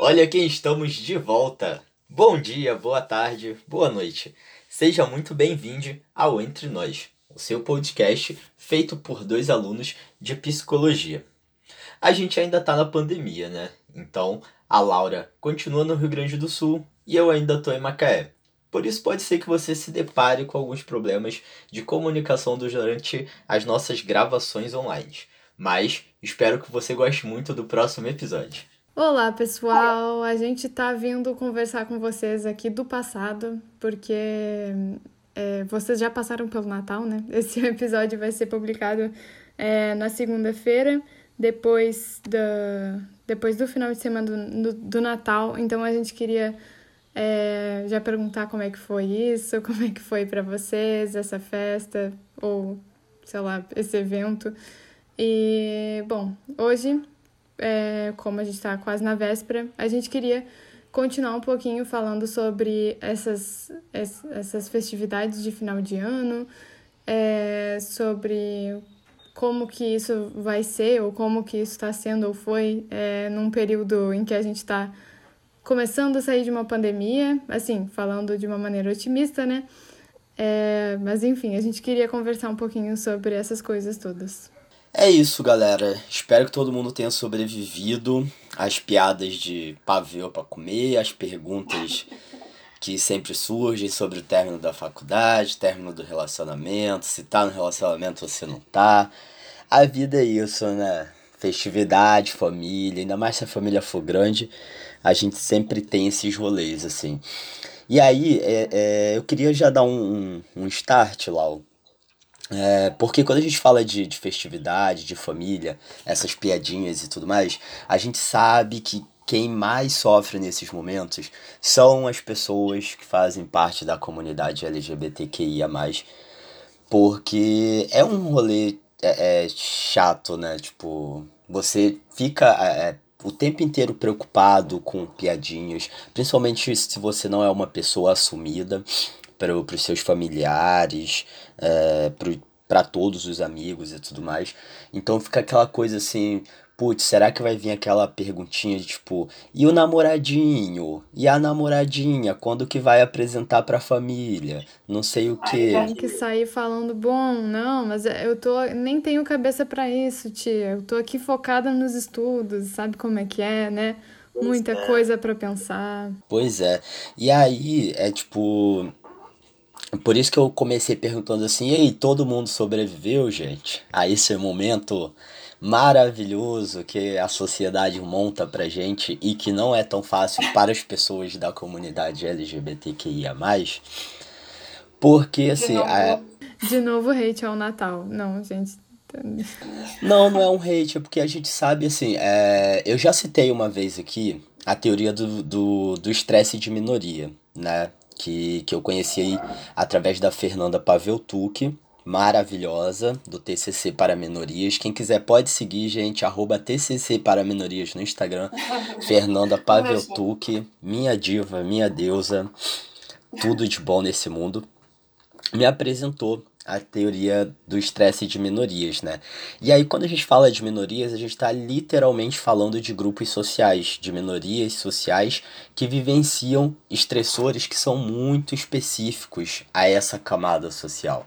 Olha quem estamos de volta! Bom dia, boa tarde, boa noite. Seja muito bem-vindo ao Entre Nós, o seu podcast feito por dois alunos de psicologia. A gente ainda tá na pandemia, né? Então, a Laura continua no Rio Grande do Sul e eu ainda tô em Macaé. Por isso pode ser que você se depare com alguns problemas de comunicação durante as nossas gravações online. Mas espero que você goste muito do próximo episódio. Olá, pessoal! A gente tá vindo conversar com vocês aqui do passado, porque é, vocês já passaram pelo Natal, né? Esse episódio vai ser publicado é, na segunda-feira, depois, depois do final de semana do, do, do Natal. Então a gente queria é, já perguntar como é que foi isso, como é que foi para vocês essa festa, ou sei lá, esse evento. E, bom, hoje é, como a gente está quase na véspera, a gente queria continuar um pouquinho falando sobre essas, essas festividades de final de ano, é, sobre como que isso vai ser, ou como que isso está sendo ou foi é, num período em que a gente está começando a sair de uma pandemia, assim, falando de uma maneira otimista, né? É, mas enfim, a gente queria conversar um pouquinho sobre essas coisas todas. É isso, galera. Espero que todo mundo tenha sobrevivido às piadas de pavê para comer, às perguntas que sempre surgem sobre o término da faculdade, término do relacionamento, se tá no relacionamento ou se não tá. A vida é isso, né? Festividade, família, ainda mais se a família for grande, a gente sempre tem esses rolês, assim. E aí, é, é, eu queria já dar um, um, um start, Lau, é, porque quando a gente fala de, de festividade, de família, essas piadinhas e tudo mais, a gente sabe que quem mais sofre nesses momentos são as pessoas que fazem parte da comunidade LGBTQIA. Porque é um rolê é, é chato, né? Tipo, você fica é, o tempo inteiro preocupado com piadinhas, principalmente se você não é uma pessoa assumida para os seus familiares, é, para todos os amigos e tudo mais. Então fica aquela coisa assim, putz, será que vai vir aquela perguntinha de tipo, e o namoradinho? E a namoradinha? Quando que vai apresentar pra família? Não sei o que. Tem que sair falando, bom, não, mas eu tô. Nem tenho cabeça para isso, tia. Eu tô aqui focada nos estudos, sabe como é que é, né? Muita é. coisa para pensar. Pois é. E aí, é tipo por isso que eu comecei perguntando assim: ei, todo mundo sobreviveu, gente? A esse momento maravilhoso que a sociedade monta pra gente e que não é tão fácil para as pessoas da comunidade LGBTQIA. Porque assim. De novo, a... De novo hate ao Natal. Não, gente. Não, não é um hate, é porque a gente sabe assim. É... Eu já citei uma vez aqui a teoria do, do, do estresse de minoria, né? Que, que eu conheci aí através da Fernanda Paveltuk, maravilhosa, do TCC para Minorias. Quem quiser pode seguir, gente, arroba TCC para Minorias no Instagram. Fernanda Paveltuk, minha diva, minha deusa, tudo de bom nesse mundo. Me apresentou a teoria do estresse de minorias, né? E aí, quando a gente fala de minorias, a gente está literalmente falando de grupos sociais, de minorias sociais que vivenciam estressores que são muito específicos a essa camada social.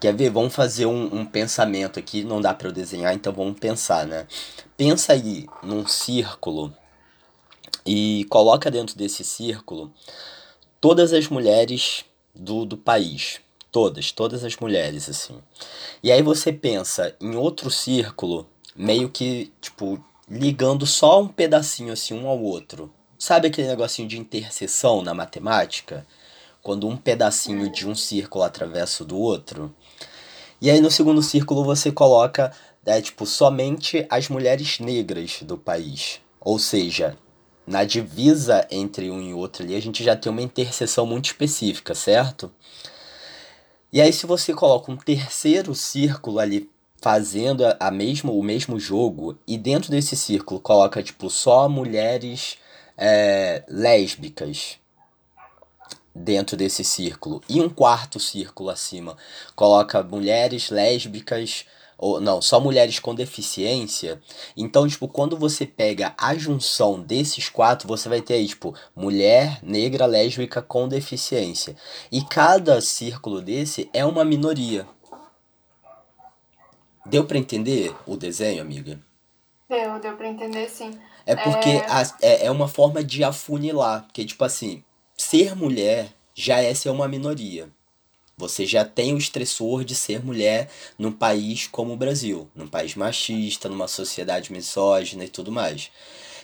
Quer ver? Vamos fazer um, um pensamento aqui, não dá para eu desenhar, então vamos pensar, né? Pensa aí num círculo e coloca dentro desse círculo todas as mulheres do, do país Todas, todas as mulheres, assim. E aí você pensa em outro círculo, meio que, tipo, ligando só um pedacinho assim um ao outro. Sabe aquele negocinho de interseção na matemática? Quando um pedacinho de um círculo atravessa o do outro. E aí no segundo círculo você coloca, é, tipo, somente as mulheres negras do país. Ou seja, na divisa entre um e outro ali, a gente já tem uma interseção muito específica, certo? E aí, se você coloca um terceiro círculo ali fazendo a mesmo, o mesmo jogo, e dentro desse círculo coloca, tipo, só mulheres é, lésbicas dentro desse círculo, e um quarto círculo acima coloca mulheres lésbicas ou não, só mulheres com deficiência. Então, tipo, quando você pega a junção desses quatro, você vai ter aí, tipo, mulher, negra, lésbica com deficiência. E cada círculo desse é uma minoria. Deu para entender o desenho, amiga? Deu, deu para entender sim. É porque é... A, é, é uma forma de afunilar, porque tipo assim, ser mulher já é ser uma minoria. Você já tem o estressor de ser mulher num país como o Brasil, num país machista, numa sociedade misógina e tudo mais.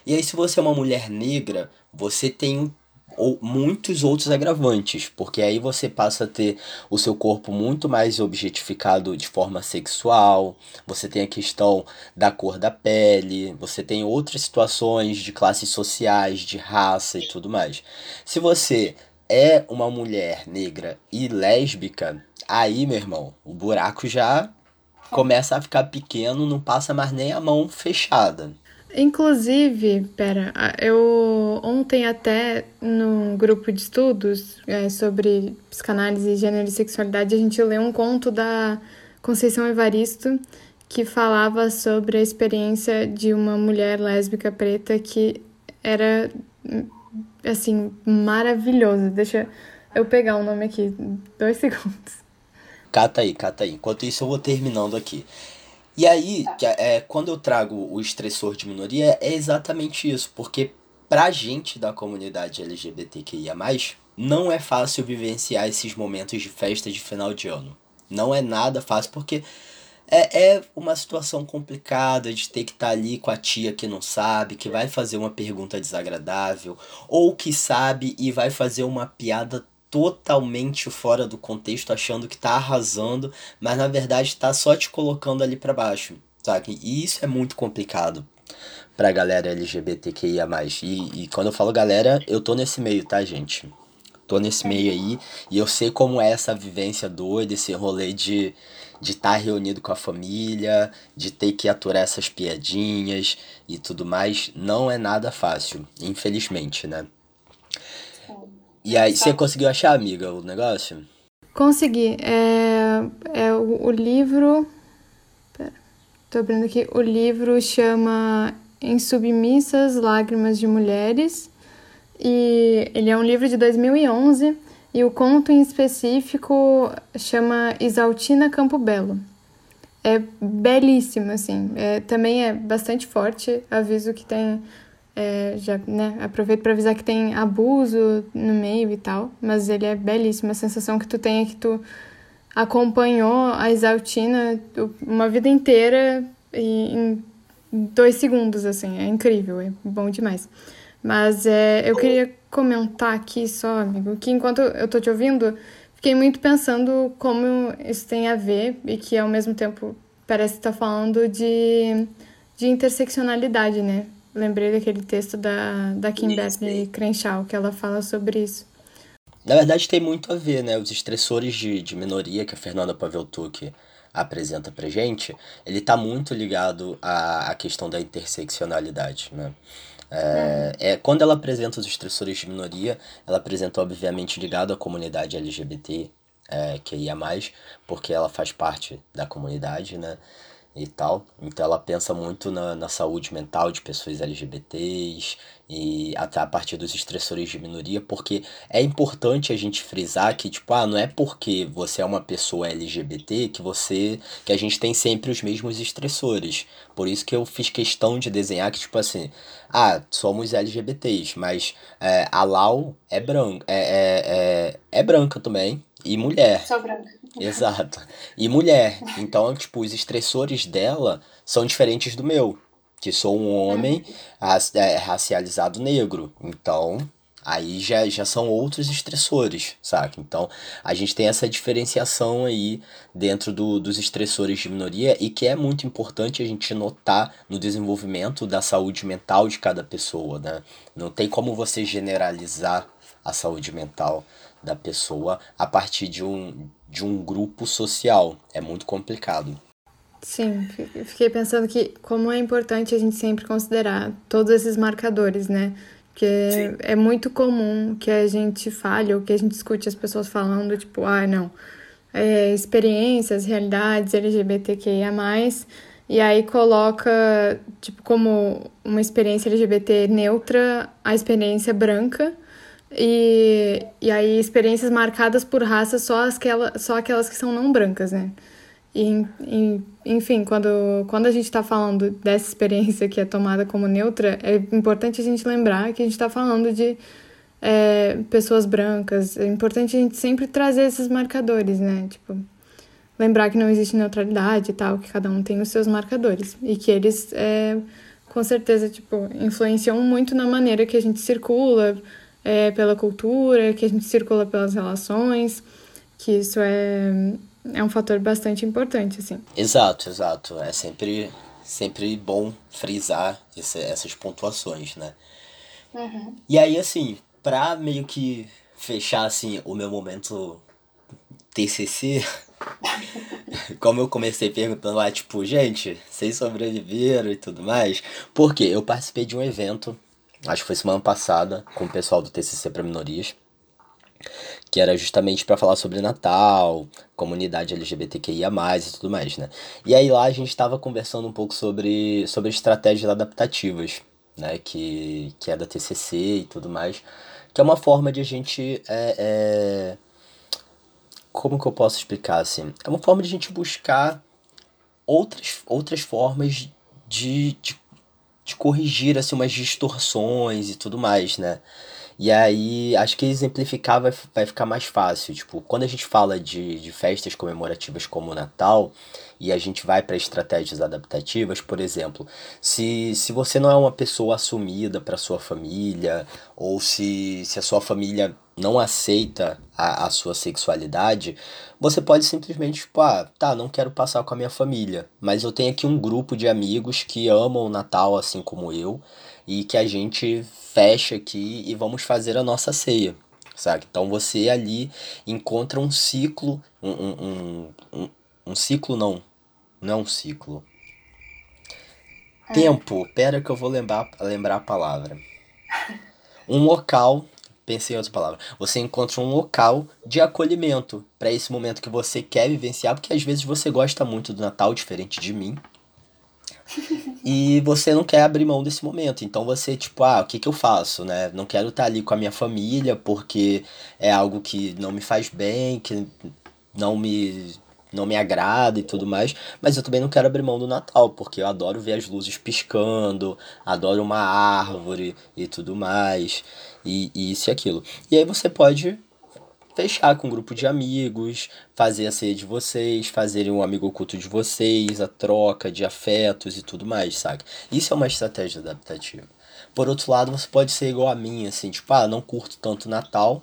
E aí, se você é uma mulher negra, você tem ou muitos outros agravantes, porque aí você passa a ter o seu corpo muito mais objetificado de forma sexual, você tem a questão da cor da pele, você tem outras situações de classes sociais, de raça e tudo mais. Se você é uma mulher negra e lésbica, aí, meu irmão, o buraco já começa a ficar pequeno, não passa mais nem a mão fechada. Inclusive, pera, eu ontem até no grupo de estudos é, sobre psicanálise, gênero e sexualidade, a gente leu um conto da Conceição Evaristo que falava sobre a experiência de uma mulher lésbica preta que era assim, maravilhoso. Deixa eu pegar o nome aqui, dois segundos. Cata aí, cata aí. Enquanto isso, eu vou terminando aqui. E aí, é, quando eu trago o estressor de minoria, é exatamente isso, porque pra gente da comunidade LGBTQIA, não é fácil vivenciar esses momentos de festa de final de ano. Não é nada fácil, porque é, é uma situação complicada de ter que estar tá ali com a tia que não sabe, que vai fazer uma pergunta desagradável, ou que sabe e vai fazer uma piada totalmente fora do contexto, achando que tá arrasando, mas na verdade tá só te colocando ali para baixo, sabe? E isso é muito complicado pra galera LGBTQIA+. E, e quando eu falo galera, eu tô nesse meio, tá, gente? Tô nesse meio aí e eu sei como é essa vivência doida, esse rolê de de estar tá reunido com a família, de ter que aturar essas piadinhas e tudo mais, não é nada fácil, infelizmente, né? E aí, você conseguiu achar, amiga, o negócio? Consegui. É, é o, o livro. Pera, tô abrindo aqui. O livro chama Em Submissas Lágrimas de Mulheres. E ele é um livro de 2011 e o conto em específico chama Isaltina Campo Belo. É belíssimo, assim. É, também é bastante forte. Aviso que tem. É, já, né, aproveito para avisar que tem abuso no meio e tal. Mas ele é belíssimo. A sensação que tu tem é que tu acompanhou a Isaltina uma vida inteira e em dois segundos, assim. É incrível, é bom demais. Mas é, eu queria comentar aqui só, amigo, que enquanto eu tô te ouvindo, fiquei muito pensando como isso tem a ver e que ao mesmo tempo parece estar tá falando de, de interseccionalidade, né? Lembrei daquele texto da, da Kimberly Crenshaw, que ela fala sobre isso. Na verdade, tem muito a ver, né? Os estressores de, de minoria que a Fernanda Paveltuk apresenta pra gente, ele tá muito ligado à, à questão da interseccionalidade, né? É, é, quando ela apresenta os estressores de minoria, ela apresenta obviamente ligado à comunidade LGBT, é, que ia mais, porque ela faz parte da comunidade, né? E tal. Então ela pensa muito na, na saúde mental de pessoas LGBTs e até a partir dos estressores de minoria, porque é importante a gente frisar que, tipo, ah, não é porque você é uma pessoa LGBT que você. que a gente tem sempre os mesmos estressores. Por isso que eu fiz questão de desenhar que, tipo assim, ah, somos LGBTs, mas é, a Lau é branca. É, é, é, é branca também. E mulher. Sou branca. Exato. E mulher. Então, tipo, os estressores dela são diferentes do meu. Que sou um homem é, racializado negro. Então, aí já, já são outros estressores, saca? Então, a gente tem essa diferenciação aí dentro do, dos estressores de minoria e que é muito importante a gente notar no desenvolvimento da saúde mental de cada pessoa, né? Não tem como você generalizar a saúde mental da pessoa a partir de um, de um grupo social. É muito complicado. Sim, fiquei pensando que como é importante a gente sempre considerar todos esses marcadores, né? Porque Sim. é muito comum que a gente fale ou que a gente escute as pessoas falando, tipo, ah, não, é, experiências, realidades LGBTQIA+, e aí coloca, tipo, como uma experiência LGBT neutra, a experiência branca, e, e aí experiências marcadas por raça só, aquela, só aquelas que são não brancas, né? E, e, enfim, quando, quando a gente está falando dessa experiência que é tomada como neutra, é importante a gente lembrar que a gente está falando de é, pessoas brancas. É importante a gente sempre trazer esses marcadores, né? Tipo, lembrar que não existe neutralidade e tal, que cada um tem os seus marcadores. E que eles, é, com certeza, tipo, influenciam muito na maneira que a gente circula é, pela cultura, que a gente circula pelas relações, que isso é é um fator bastante importante, assim. Exato, exato. É sempre, sempre bom frisar esse, essas pontuações, né? Uhum. E aí, assim, pra meio que fechar, assim, o meu momento TCC, como eu comecei perguntando lá, tipo, gente, vocês sobreviveram e tudo mais, porque eu participei de um evento, acho que foi semana passada, com o pessoal do TCC para minorias, que era justamente para falar sobre Natal, comunidade LGBTQIA+, e tudo mais, né? E aí lá a gente estava conversando um pouco sobre, sobre estratégias adaptativas, né? Que, que é da TCC e tudo mais, que é uma forma de a gente... É, é... Como que eu posso explicar, assim? É uma forma de a gente buscar outras, outras formas de, de, de corrigir, assim, umas distorções e tudo mais, né? E aí, acho que exemplificar vai, vai ficar mais fácil. Tipo, quando a gente fala de, de festas comemorativas como o Natal, e a gente vai para estratégias adaptativas, por exemplo, se, se você não é uma pessoa assumida para sua família, ou se, se a sua família não aceita a, a sua sexualidade, você pode simplesmente, tipo, ah, tá, não quero passar com a minha família, mas eu tenho aqui um grupo de amigos que amam o Natal assim como eu, e que a gente fecha aqui e vamos fazer a nossa ceia, sabe? Então você ali encontra um ciclo, um, um, um, um ciclo não, não é um ciclo. É. Tempo, pera que eu vou lembrar, lembrar a palavra. Um local, pensei em outra palavra. Você encontra um local de acolhimento para esse momento que você quer vivenciar, porque às vezes você gosta muito do Natal, diferente de mim e você não quer abrir mão desse momento. Então você, tipo, ah, o que, que eu faço, né? Não quero estar ali com a minha família porque é algo que não me faz bem, que não me não me agrada e tudo mais, mas eu também não quero abrir mão do Natal, porque eu adoro ver as luzes piscando, adoro uma árvore e tudo mais, e, e isso e aquilo. E aí você pode fechar com um grupo de amigos, fazer a ceia de vocês, fazerem um amigo oculto de vocês, a troca de afetos e tudo mais, sabe? Isso é uma estratégia adaptativa. Por outro lado, você pode ser igual a mim, assim, tipo, ah, não curto tanto Natal.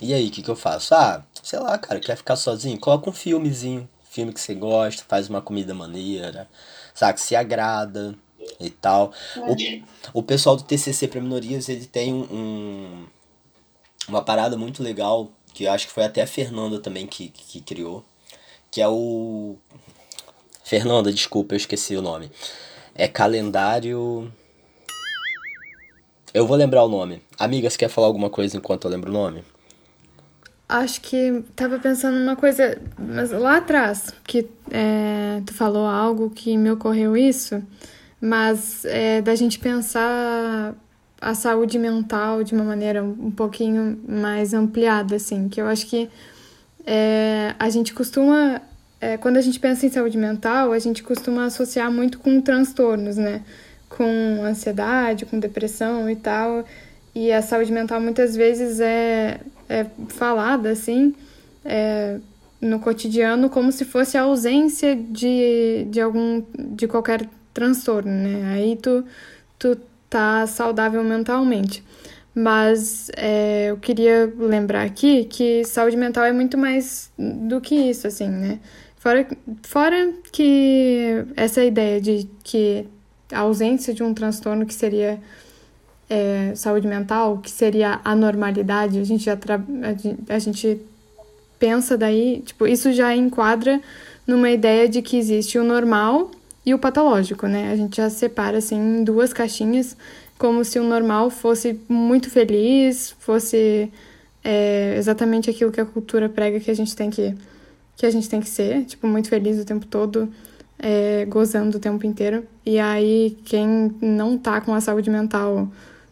E aí, o que, que eu faço? Ah, sei lá, cara, quer ficar sozinho? Coloca um filmezinho, filme que você gosta, faz uma comida maneira, sabe? Se agrada e tal. O, o pessoal do TCC para minorias, ele tem um, uma parada muito legal que acho que foi até a Fernanda também que, que criou, que é o. Fernanda, desculpa, eu esqueci o nome. É calendário. Eu vou lembrar o nome. Amiga, você quer falar alguma coisa enquanto eu lembro o nome? Acho que tava pensando numa coisa, mas lá atrás, que é, tu falou algo que me ocorreu isso, mas é, da gente pensar a saúde mental de uma maneira um pouquinho mais ampliada, assim, que eu acho que é, a gente costuma, é, quando a gente pensa em saúde mental, a gente costuma associar muito com transtornos, né? Com ansiedade, com depressão e tal. E a saúde mental muitas vezes é, é falada, assim, é, no cotidiano como se fosse a ausência de, de algum, de qualquer transtorno, né? Aí tu, tu tá saudável mentalmente. Mas é, eu queria lembrar aqui que saúde mental é muito mais do que isso, assim, né? Fora, fora que essa ideia de que a ausência de um transtorno que seria é, saúde mental, que seria a normalidade, a gente já a, a gente pensa daí, tipo, isso já enquadra numa ideia de que existe o normal e o patológico, né? A gente já separa assim em duas caixinhas, como se o normal fosse muito feliz, fosse é, exatamente aquilo que a cultura prega que a gente tem que que a gente tem que ser, tipo, muito feliz o tempo todo, é, gozando o tempo inteiro. E aí, quem não tá com a saúde mental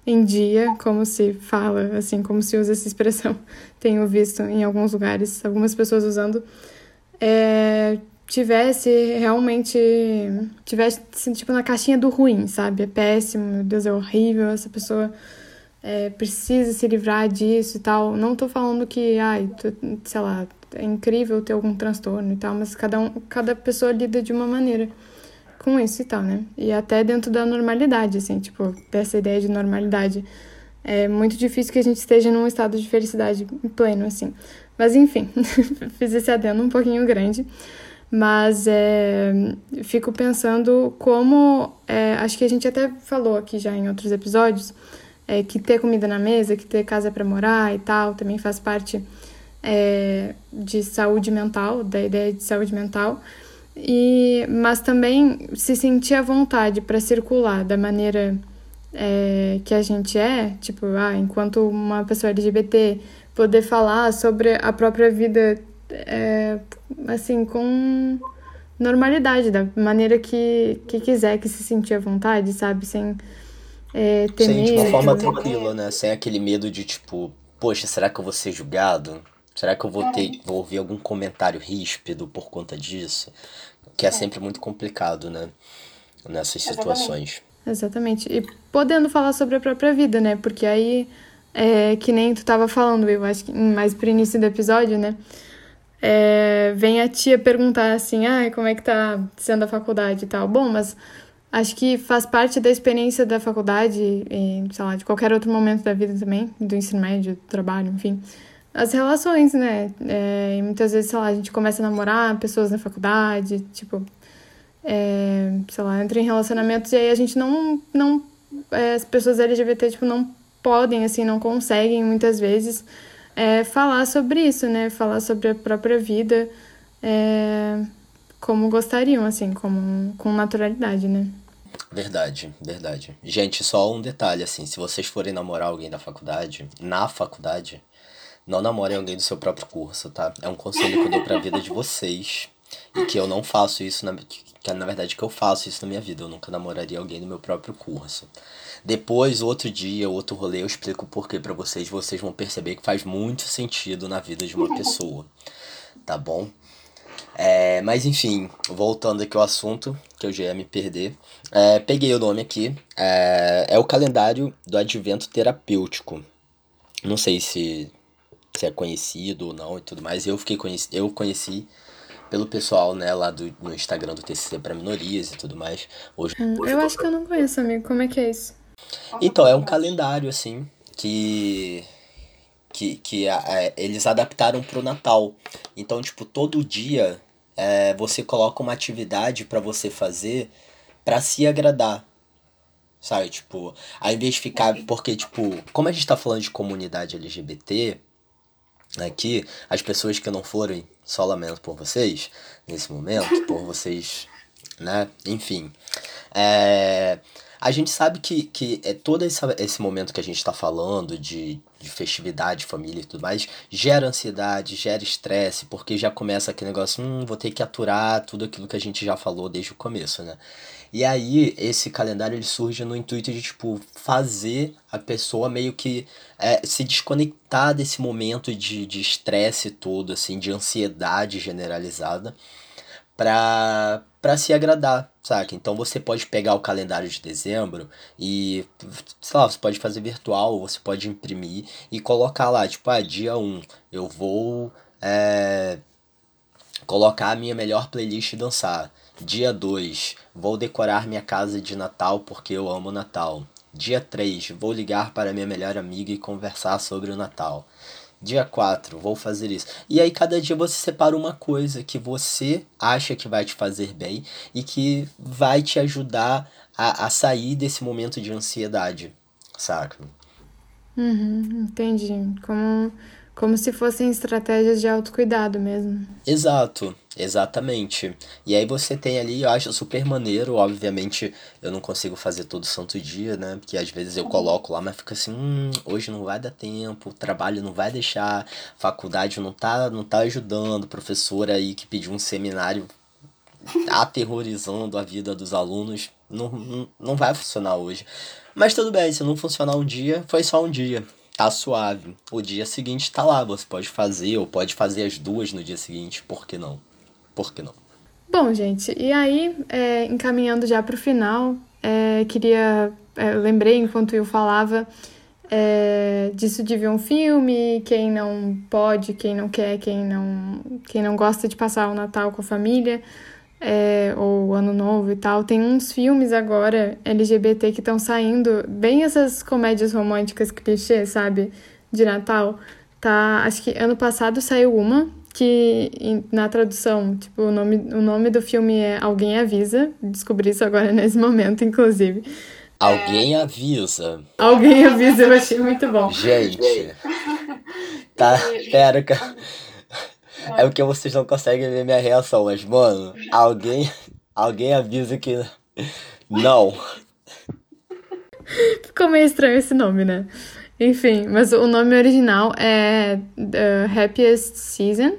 em dia, como se fala, assim, como se usa essa expressão, tenho visto em alguns lugares, algumas pessoas usando, é, tivesse realmente, tivesse, tipo, na caixinha do ruim, sabe? É péssimo, meu Deus, é horrível, essa pessoa é, precisa se livrar disso e tal. Não tô falando que, ai, sei lá, é incrível ter algum transtorno e tal, mas cada, um, cada pessoa lida de uma maneira com isso e tal, né? E até dentro da normalidade, assim, tipo, dessa ideia de normalidade. É muito difícil que a gente esteja num estado de felicidade pleno, assim. Mas enfim, fiz esse adendo um pouquinho grande. Mas é, fico pensando como. É, acho que a gente até falou aqui já em outros episódios é, que ter comida na mesa, que ter casa para morar e tal, também faz parte é, de saúde mental, da ideia de saúde mental. E, mas também se sentir à vontade para circular da maneira é, que a gente é, tipo, ah, enquanto uma pessoa LGBT, poder falar sobre a própria vida, é, assim, com normalidade, da maneira que, que quiser, que se sentir à vontade, sabe? Sem é, ter Sim, medo. de uma forma tranquila, né? Sem aquele medo de tipo, poxa, será que eu vou ser julgado? Será que eu vou ter, vou ouvir algum comentário ríspido por conta disso? Que é sempre muito complicado, né? Nessas situações. Exatamente. E podendo falar sobre a própria vida, né? Porque aí, é, que nem tu tava falando, eu acho que mais pro início do episódio, né? É, vem a tia perguntar assim, ah, como é que tá sendo a faculdade e tal. Bom, mas Acho que faz parte da experiência da faculdade e, sei lá, de qualquer outro momento da vida também, do ensino médio, do trabalho, enfim. As relações, né? É, muitas vezes, sei lá, a gente começa a namorar pessoas na faculdade, tipo, é, sei lá, entra em relacionamentos e aí a gente não, não é, as pessoas LGBT, tipo, não podem, assim, não conseguem muitas vezes é, falar sobre isso, né? Falar sobre a própria vida é, como gostariam, assim, como, com naturalidade, né? Verdade, verdade. Gente, só um detalhe, assim, se vocês forem namorar alguém da faculdade, na faculdade, não namorem alguém do seu próprio curso, tá? É um conselho que eu dou pra vida de vocês. E que eu não faço isso, na, que na verdade que eu faço isso na minha vida. Eu nunca namoraria alguém do meu próprio curso. Depois, outro dia, outro rolê, eu explico o porquê pra vocês. Vocês vão perceber que faz muito sentido na vida de uma pessoa. Tá bom? É, mas enfim, voltando aqui ao assunto, que eu já ia me perder. É, peguei o nome aqui. É, é o calendário do advento terapêutico. Não sei se, se é conhecido ou não e tudo mais. Eu fiquei conheci, eu conheci pelo pessoal, né, lá do, no Instagram do TCC para minorias e tudo mais. Hoje, hum, eu acho que eu não conheço, amigo. Como é que é isso? Então, é um calendário, assim, que que, que é, eles adaptaram pro Natal. Então, tipo, todo dia é, você coloca uma atividade para você fazer para se agradar. Sabe, tipo, ao invés de ficar. Porque, tipo, como a gente tá falando de comunidade LGBT aqui, as pessoas que não forem, só lamento por vocês, nesse momento, por vocês, né? Enfim. É, a gente sabe que, que é todo esse, esse momento que a gente está falando de, de festividade, família e tudo mais, gera ansiedade, gera estresse, porque já começa aquele negócio, hum, vou ter que aturar tudo aquilo que a gente já falou desde o começo, né? E aí, esse calendário ele surge no intuito de, tipo, fazer a pessoa meio que é, se desconectar desse momento de estresse todo, assim, de ansiedade generalizada, pra se agradar, saca? Então você pode pegar o calendário de dezembro e, sei lá, você pode fazer virtual, você pode imprimir e colocar lá, tipo, ah, dia 1 eu vou é, colocar a minha melhor playlist e dançar. Dia 2, vou decorar minha casa de Natal porque eu amo Natal. Dia 3, vou ligar para minha melhor amiga e conversar sobre o Natal. Dia 4, vou fazer isso. E aí cada dia você separa uma coisa que você acha que vai te fazer bem e que vai te ajudar a, a sair desse momento de ansiedade, saca? Uhum, entendi. Como, como se fossem estratégias de autocuidado mesmo. Exato, exatamente. E aí você tem ali, eu acho super maneiro, obviamente eu não consigo fazer todo santo dia, né? Porque às vezes eu coloco lá, mas fica assim, hum, hoje não vai dar tempo, trabalho não vai deixar, faculdade não tá, não tá ajudando, professora aí que pediu um seminário aterrorizando a vida dos alunos, não, não, não vai funcionar hoje. Mas tudo bem, se não funcionar um dia, foi só um dia tá suave. O dia seguinte tá lá, você pode fazer ou pode fazer as duas no dia seguinte, por que não? Por que não? Bom, gente, e aí, é, encaminhando já pro final, é, queria. É, lembrei enquanto eu falava é, disso de ver um filme, quem não pode, quem não quer, quem não, quem não gosta de passar o Natal com a família é, ou Ano Novo e tal. Tem uns filmes agora LGBT que estão saindo, bem essas comédias românticas clichê, sabe? De Natal. Tá, acho que ano passado saiu uma que na tradução, tipo, o nome, o nome do filme é Alguém Avisa. Descobri isso agora nesse momento, inclusive. Alguém avisa. Alguém avisa, eu achei muito bom. Gente. Tá, pera, cara. É porque vocês não conseguem ver minha reação, mas, mano, alguém, alguém avisa que. Não. Ficou meio estranho esse nome, né? Enfim, mas o nome original é The Happiest Season.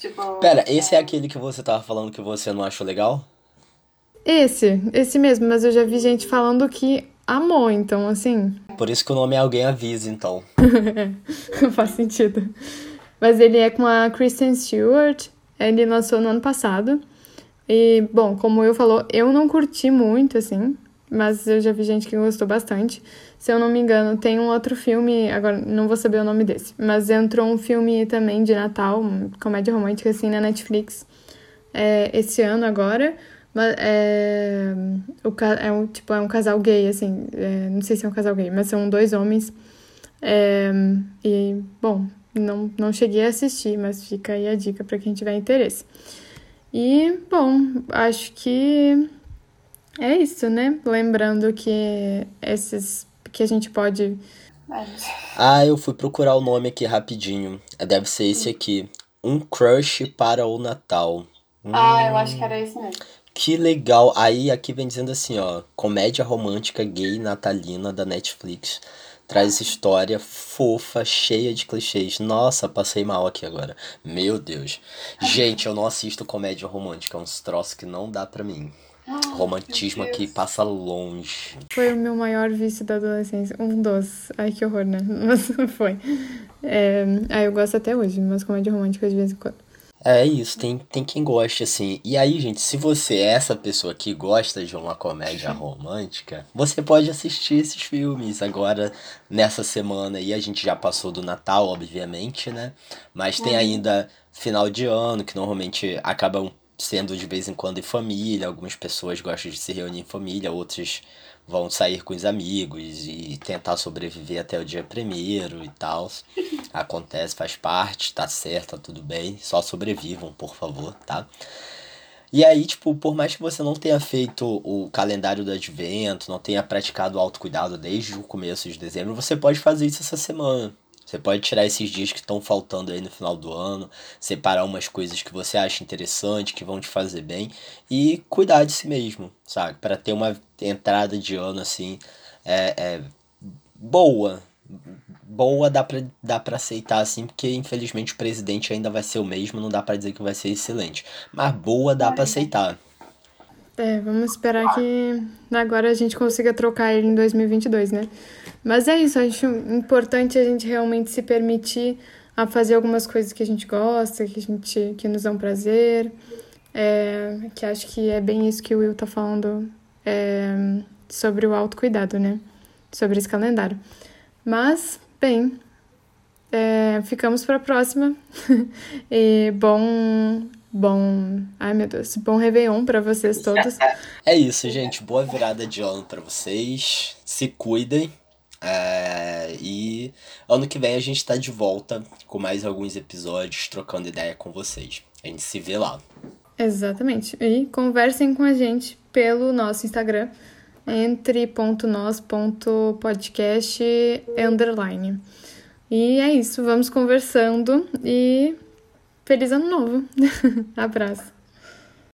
Tipo, Pera, esse é aquele que você tava falando que você não achou legal? Esse, esse mesmo, mas eu já vi gente falando que amou, então assim. Por isso que o nome é Alguém Avisa, então. Faz sentido. Mas ele é com a Kristen Stewart. Ele lançou no ano passado. E, bom, como eu falou, eu não curti muito, assim. Mas eu já vi gente que gostou bastante. Se eu não me engano, tem um outro filme, agora não vou saber o nome desse, mas entrou um filme também de Natal, comédia romântica, assim, na Netflix, é, esse ano agora. Mas é, o, é, um, tipo, é um casal gay, assim, é, não sei se é um casal gay, mas são dois homens. É, e, bom, não, não cheguei a assistir, mas fica aí a dica para quem tiver interesse. E, bom, acho que é isso, né? Lembrando que esses que a gente pode. Ah, eu fui procurar o nome aqui rapidinho. Deve ser esse aqui. Um crush para o Natal. Ah, eu acho que era esse mesmo. Que legal. Aí aqui vem dizendo assim, ó, comédia romântica gay natalina da Netflix traz história fofa, cheia de clichês. Nossa, passei mal aqui agora. Meu Deus. Gente, eu não assisto comédia romântica, é uns troços que não dá pra mim. Ah, Romantismo aqui passa longe. Foi o meu maior vício da adolescência. Um dos. Ai, que horror, né? Mas foi. É... Ah, eu gosto até hoje, mas comédia romântica de vez em quando. É isso, tem, tem quem goste, assim. E aí, gente, se você é essa pessoa que gosta de uma comédia romântica, você pode assistir esses filmes agora, nessa semana. E a gente já passou do Natal, obviamente, né? Mas tem uhum. ainda final de ano, que normalmente acabam sendo de vez em quando em família. Algumas pessoas gostam de se reunir em família, outras vão sair com os amigos e tentar sobreviver até o dia primeiro e tal. Acontece, faz parte, tá certo, tá tudo bem. Só sobrevivam, por favor, tá? E aí, tipo, por mais que você não tenha feito o calendário do advento, não tenha praticado o autocuidado desde o começo de dezembro, você pode fazer isso essa semana. Você pode tirar esses dias que estão faltando aí no final do ano, separar umas coisas que você acha interessante, que vão te fazer bem e cuidar de si mesmo, sabe? Para ter uma entrada de ano assim é, é boa. Boa dá pra, dá pra aceitar assim, porque infelizmente o presidente ainda vai ser o mesmo, não dá para dizer que vai ser excelente. Mas boa dá para aceitar. É, vamos esperar que agora a gente consiga trocar ele em 2022, né? Mas é isso, acho importante a gente realmente se permitir a fazer algumas coisas que a gente gosta, que a gente que nos dão prazer. É, que acho que é bem isso que o Will tá falando é, sobre o autocuidado, né? Sobre esse calendário. Mas, bem, é, ficamos para a próxima. e bom Bom, ai meu Deus, bom Réveillon para vocês todos. É isso, gente. Boa virada de ano para vocês. Se cuidem. É, e ano que vem a gente tá de volta com mais alguns episódios, trocando ideia com vocês. A gente se vê lá. Exatamente. E conversem com a gente pelo nosso Instagram, entre underline. E é isso, vamos conversando e feliz ano novo. Abraço.